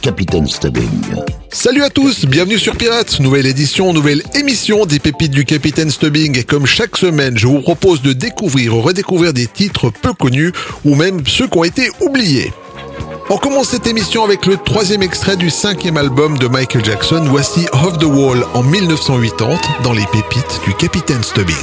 Capitaine Stubbing. Salut à tous, bienvenue sur Pirates, nouvelle édition, nouvelle émission des pépites du Capitaine Stubbing. Et comme chaque semaine, je vous propose de découvrir ou redécouvrir des titres peu connus ou même ceux qui ont été oubliés. On commence cette émission avec le troisième extrait du cinquième album de Michael Jackson. Voici Off the Wall en 1980 dans les pépites du Capitaine Stubbing.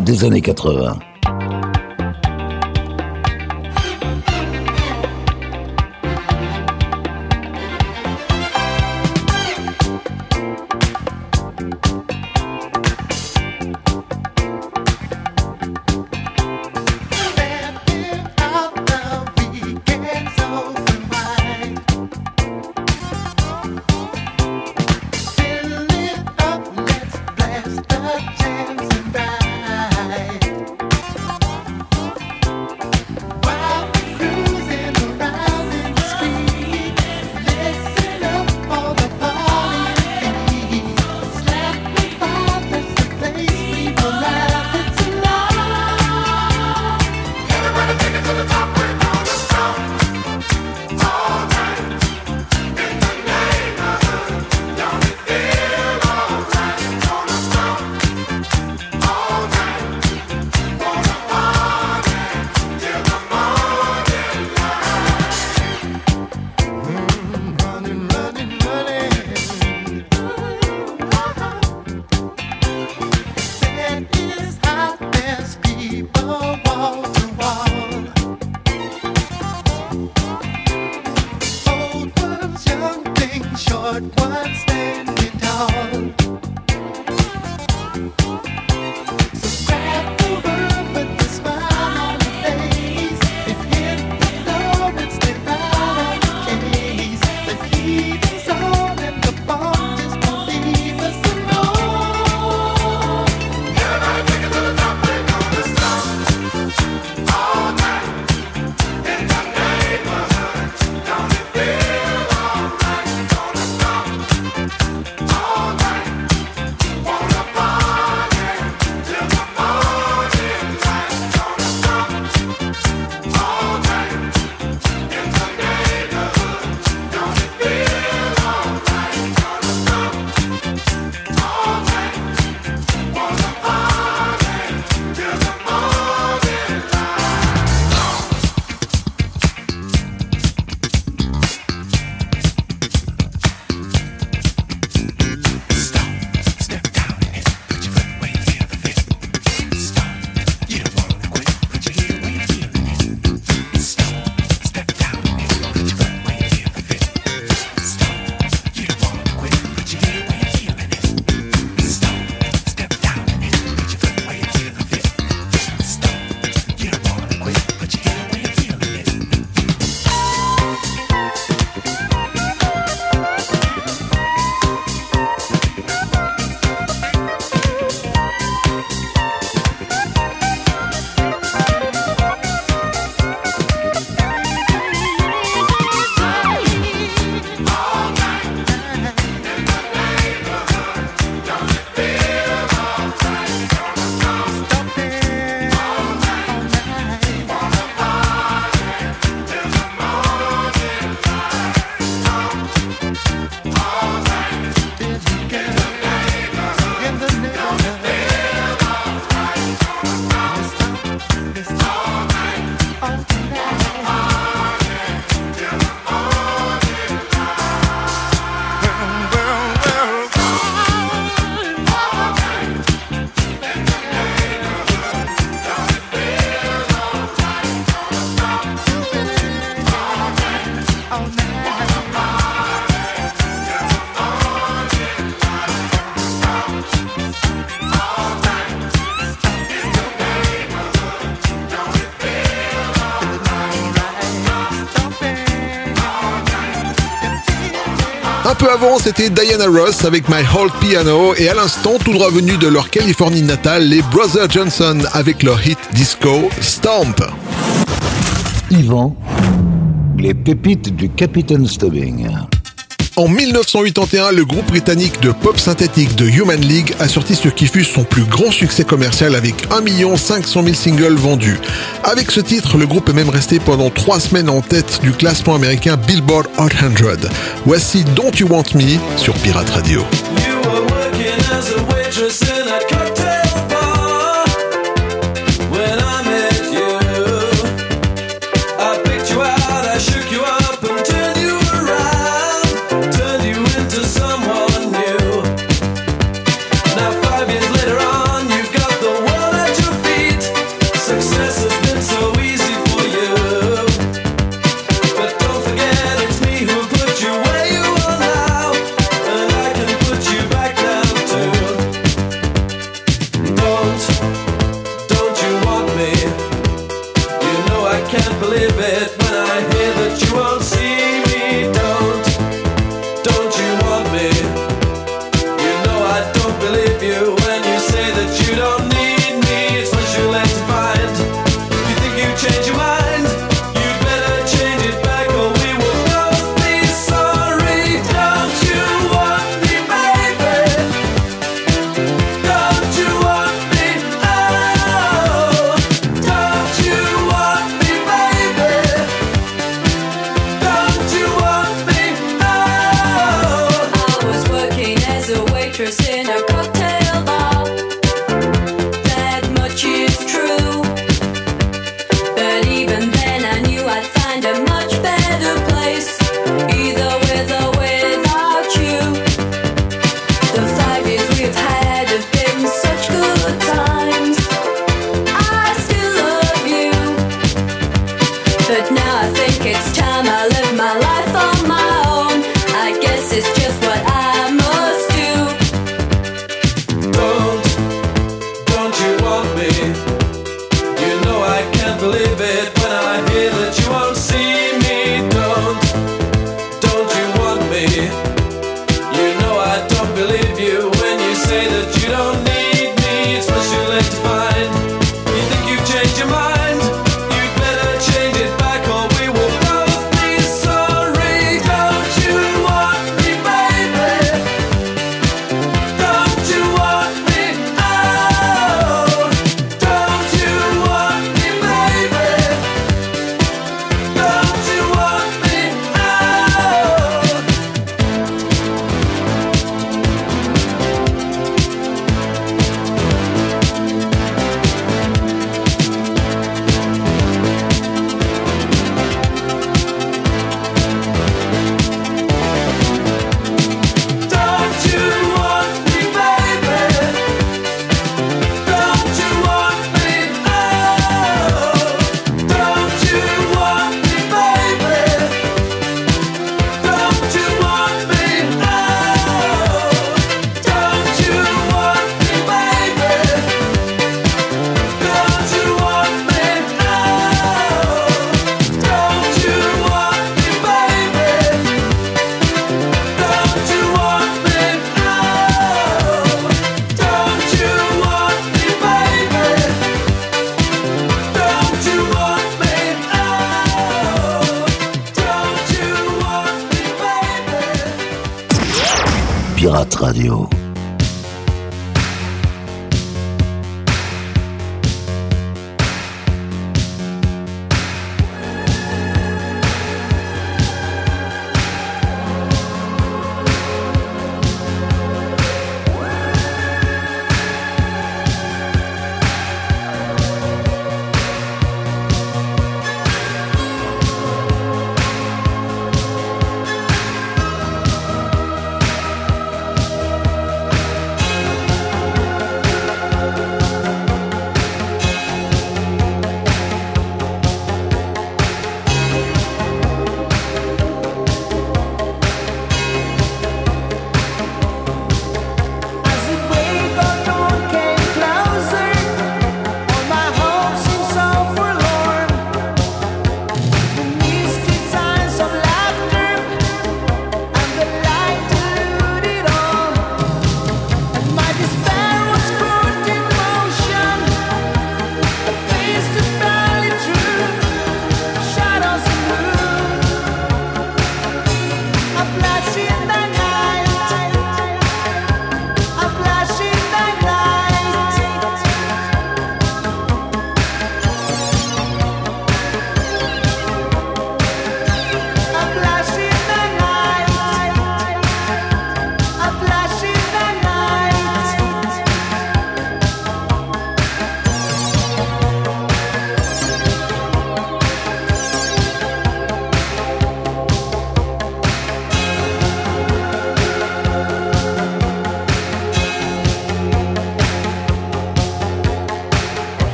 Des années 80. Avant, c'était Diana Ross avec My Hold Piano et à l'instant, tout droit venu de leur Californie natale, les Brothers Johnson avec leur hit disco Stomp. Yvan, les pépites du Capitaine Stubbing. En 1981, le groupe britannique de pop synthétique de Human League a sorti ce qui fut son plus grand succès commercial avec 1 500 000 singles vendus. Avec ce titre, le groupe est même resté pendant trois semaines en tête du classement américain Billboard Hot 100. Voici Don't You Want Me sur Pirate Radio.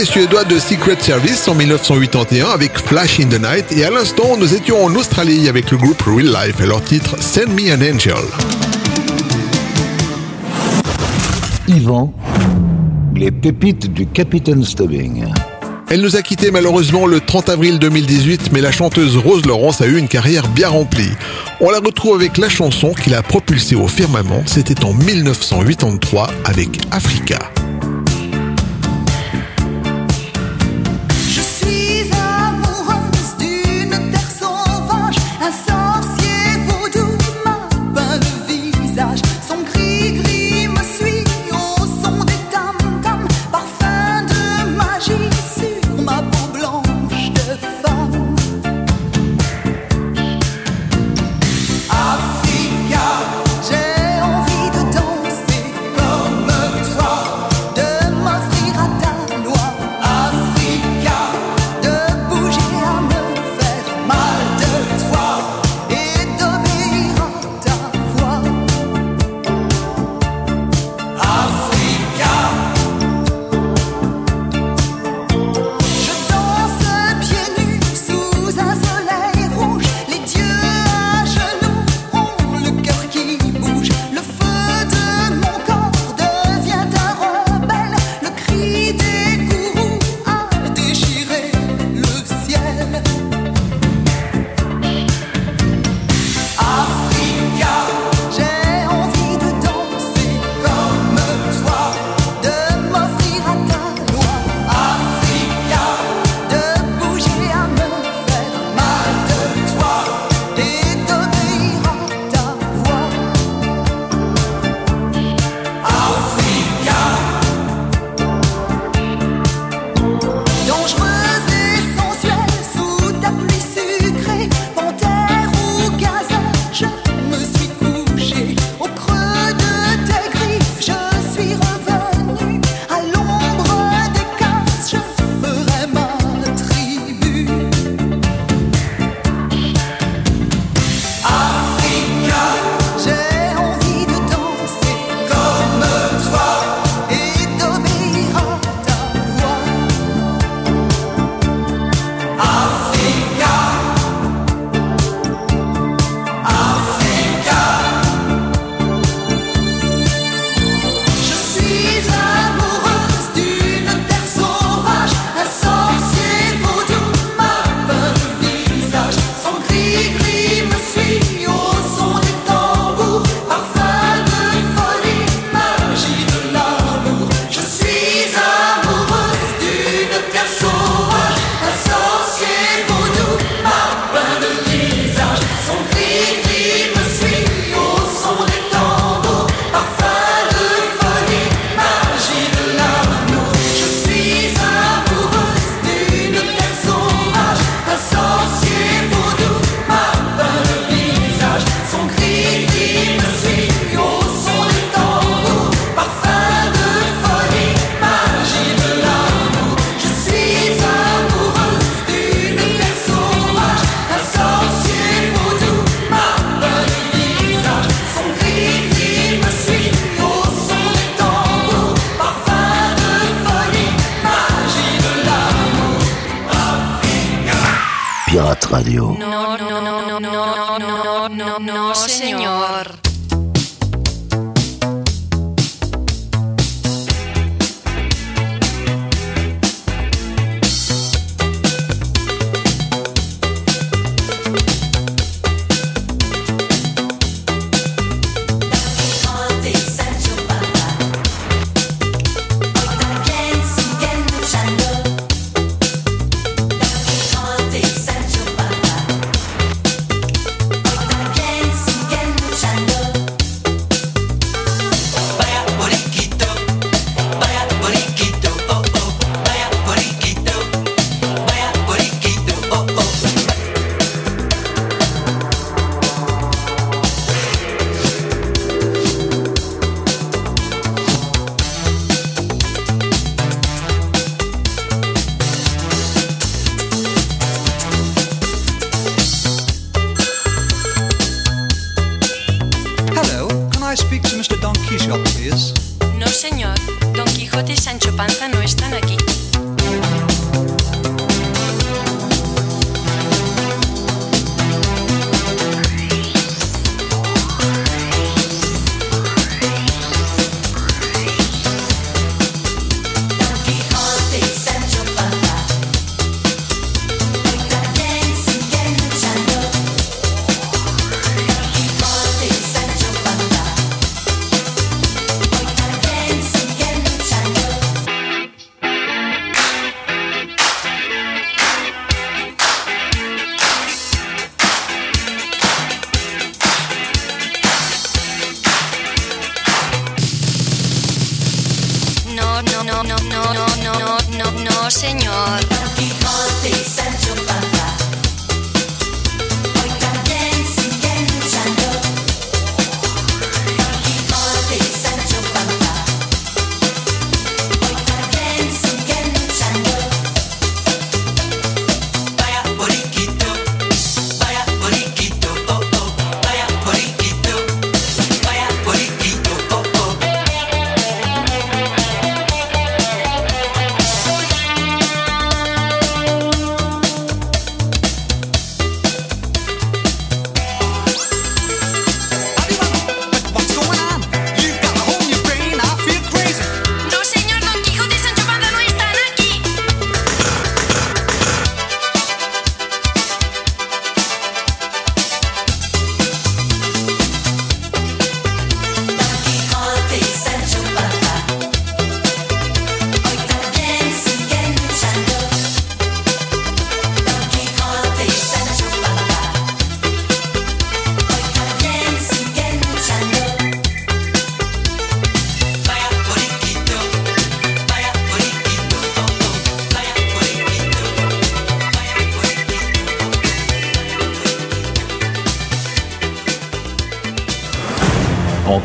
Les Suédois de Secret Service en 1981 avec Flash in the Night et à l'instant nous étions en Australie avec le groupe Real Life et leur titre Send Me an Angel. Yvan, les pépites du Capitaine Stubbing. Elle nous a quitté malheureusement le 30 avril 2018, mais la chanteuse Rose Laurence a eu une carrière bien remplie. On la retrouve avec la chanson qui l'a propulsée au firmament, c'était en 1983 avec Africa.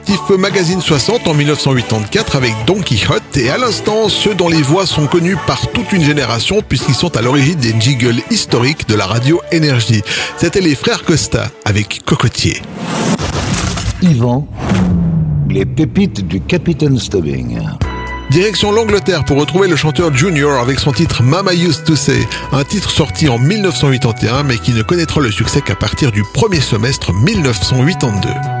actif Magazine 60 en 1984 avec Don Quichotte et à l'instant ceux dont les voix sont connues par toute une génération puisqu'ils sont à l'origine des jiggles historiques de la radio énergie. C'était les frères Costa avec Cocotier. Yvan, les pépites du Capitaine Stubbing. Direction l'Angleterre pour retrouver le chanteur Junior avec son titre Mama Used to Say, un titre sorti en 1981 mais qui ne connaîtra le succès qu'à partir du premier semestre 1982.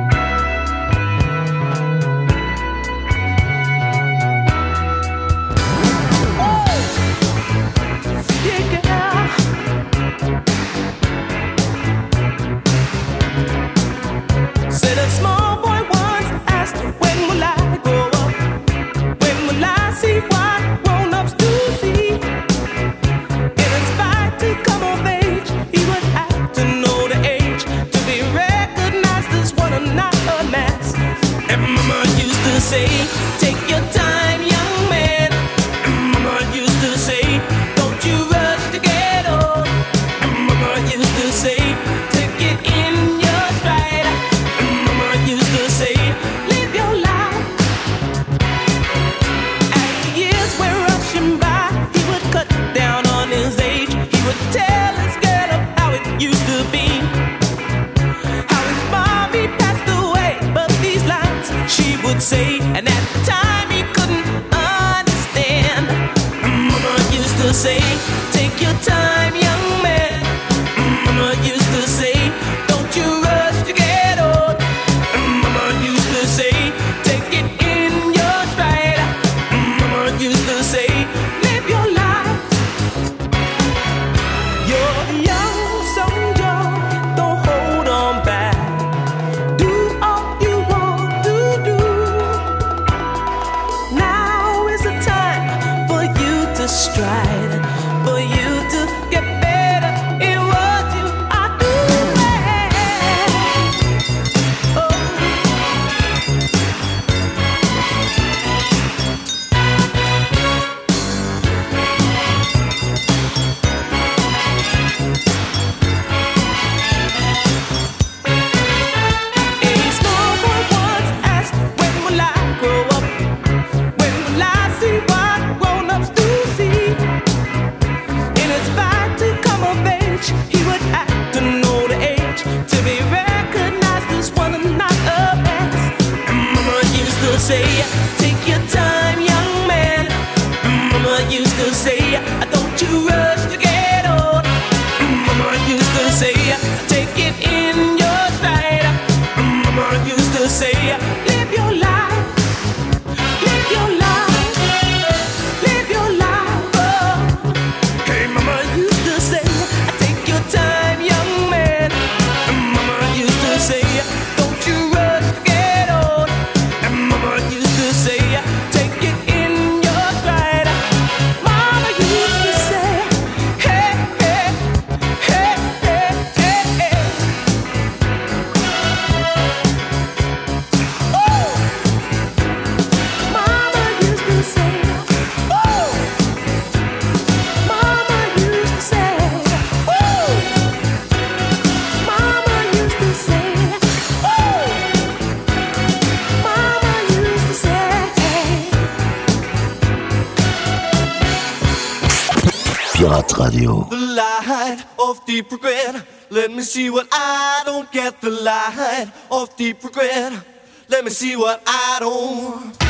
Pirate Radio. The light of deep regret. Let me see what I don't get. The light of deep regret. Let me see what I don't.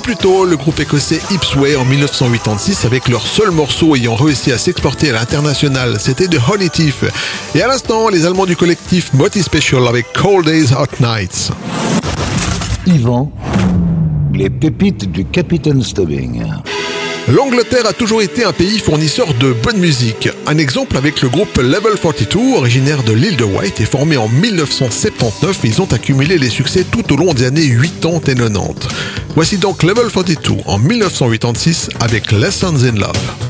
plus tôt, le groupe écossais Ipsway en 1986 avec leur seul morceau ayant réussi à s'exporter à l'international, c'était The Honey Thief. Et à l'instant, les Allemands du collectif Moti Special avec Cold Days Hot Nights. Yvan, les pépites du Capitaine Stubbing. L'Angleterre a toujours été un pays fournisseur de bonne musique. Un exemple avec le groupe Level 42, originaire de l'île de White et formé en 1979, ils ont accumulé les succès tout au long des années 80 et 90. Voici donc Level 42 en 1986 avec Lessons in Love.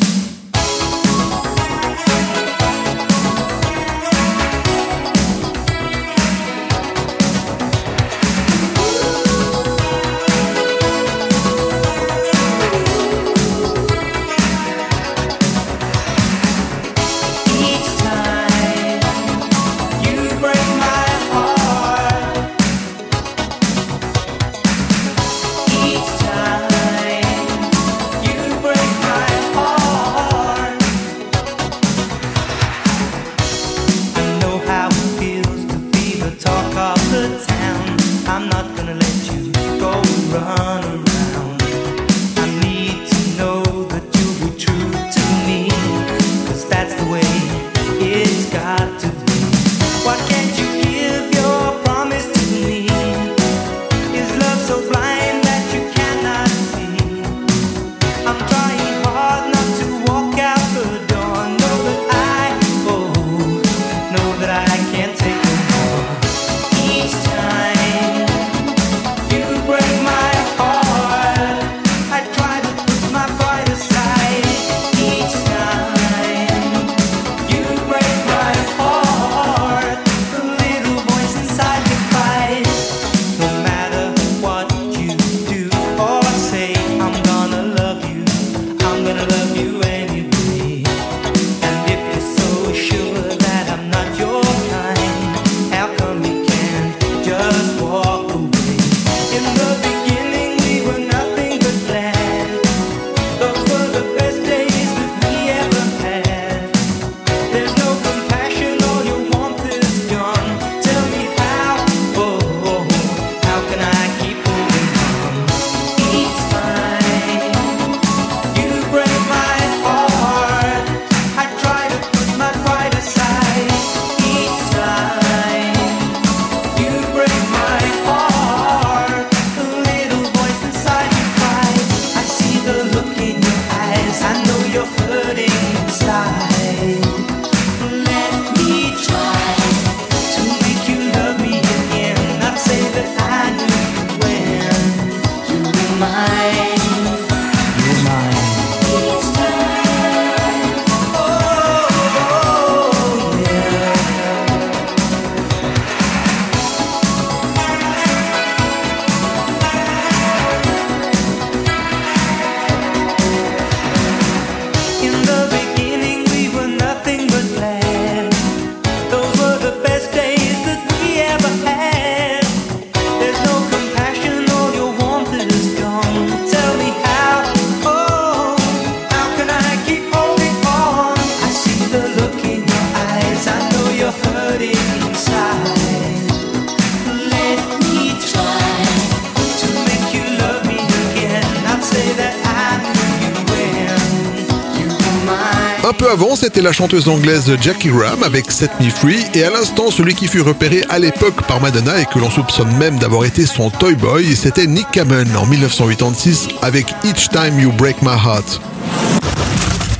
peu avant, c'était la chanteuse anglaise Jackie Ram avec Set Me Free, et à l'instant, celui qui fut repéré à l'époque par Madonna et que l'on soupçonne même d'avoir été son Toy Boy, c'était Nick Cameron en 1986 avec Each Time You Break My Heart.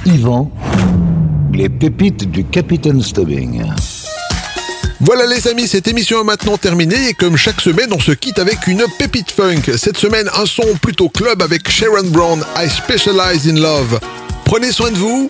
Yvan, les pépites du Capitaine Stubbing. Voilà les amis, cette émission est maintenant terminée et comme chaque semaine, on se quitte avec une pépite funk. Cette semaine, un son plutôt club avec Sharon Brown, I Specialize in Love. Prenez soin de vous,